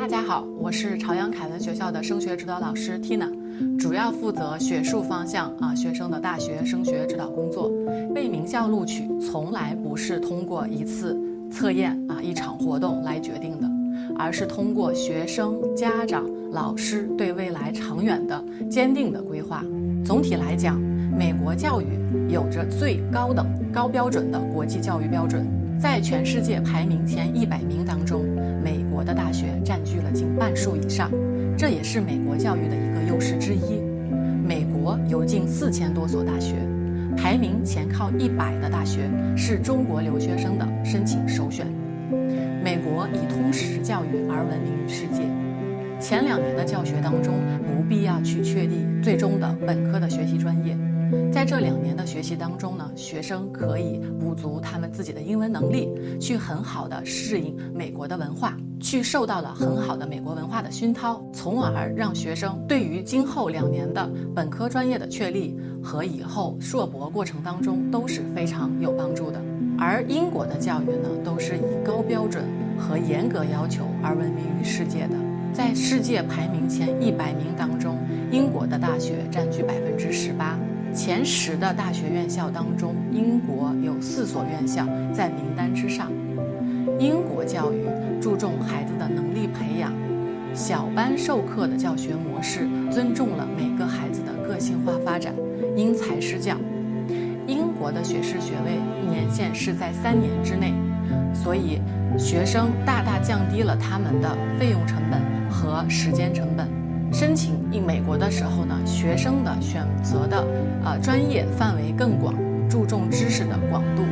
大家好，我是朝阳凯文学校的升学指导老师 Tina，主要负责学术方向啊学生的大学升学指导工作。被名校录取从来不是通过一次测验啊一场活动来决定的，而是通过学生、家长、老师对未来长远的坚定的规划。总体来讲，美国教育有着最高等、高标准的国际教育标准，在全世界排名前一百名当中。美国的大学占据了近半数以上，这也是美国教育的一个优势之一。美国有近四千多所大学，排名前靠一百的大学是中国留学生的申请首选。美国以通识教育而闻名于世界。前两年的教学当中，不必要去确立最终的本科的学习专业。在这两年的学习当中呢，学生可以补足他们自己的英文能力，去很好的适应美国的文化，去受到了很好的美国文化的熏陶，从而让学生对于今后两年的本科专业的确立和以后硕博过程当中都是非常有帮助的。而英国的教育呢，都是以高标准和严格要求而闻名于世界的，在世界排名前一百名当中，英国的大学占据百分之十八。前十的大学院校当中，英国有四所院校在名单之上。英国教育注重孩子的能力培养，小班授课的教学模式尊重了每个孩子的个性化发展，因材施教。英国的学士学位年限是在三年之内，所以学生大大降低了他们的费用成本和时间成本。申请进美国的时候呢，学生的选择的呃专业范围更广，注重知识的广度。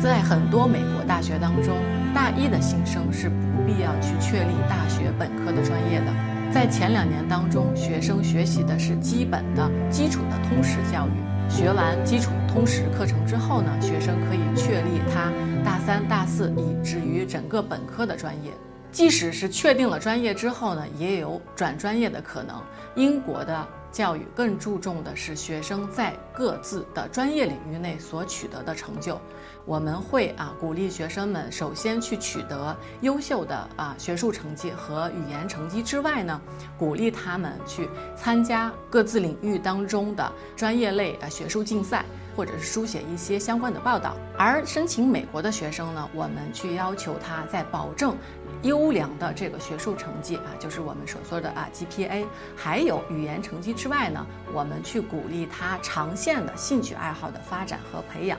在很多美国大学当中，大一的新生是不必要去确立大学本科的专业的。在前两年当中，学生学习的是基本的基础的通识教育。学完基础通识课程之后呢，学生可以确立他大三、大四以至于整个本科的专业。即使是确定了专业之后呢，也有转专业的可能。英国的教育更注重的是学生在各自的专业领域内所取得的成就。我们会啊鼓励学生们首先去取得优秀的啊学术成绩和语言成绩之外呢，鼓励他们去参加各自领域当中的专业类啊学术竞赛。或者是书写一些相关的报道，而申请美国的学生呢，我们去要求他在保证优良的这个学术成绩啊，就是我们所说的啊 GPA，还有语言成绩之外呢，我们去鼓励他长线的兴趣爱好的发展和培养，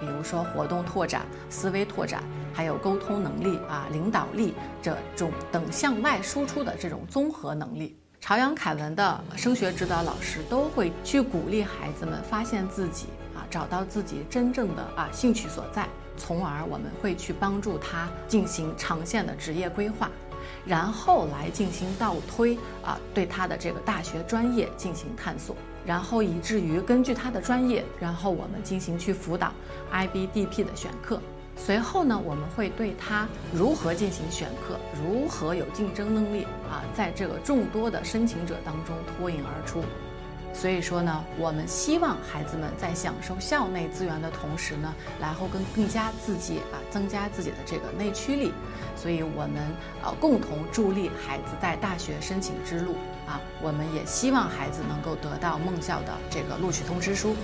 比如说活动拓展、思维拓展，还有沟通能力啊、领导力这种等向外输出的这种综合能力。朝阳凯文的升学指导老师都会去鼓励孩子们发现自己。找到自己真正的啊兴趣所在，从而我们会去帮助他进行长线的职业规划，然后来进行倒推啊，对他的这个大学专业进行探索，然后以至于根据他的专业，然后我们进行去辅导 IBDP 的选课。随后呢，我们会对他如何进行选课，如何有竞争能力啊，在这个众多的申请者当中脱颖而出。所以说呢，我们希望孩子们在享受校内资源的同时呢，然后更更加自己啊，增加自己的这个内驱力。所以我们呃共同助力孩子在大学申请之路啊，我们也希望孩子能够得到梦校的这个录取通知书。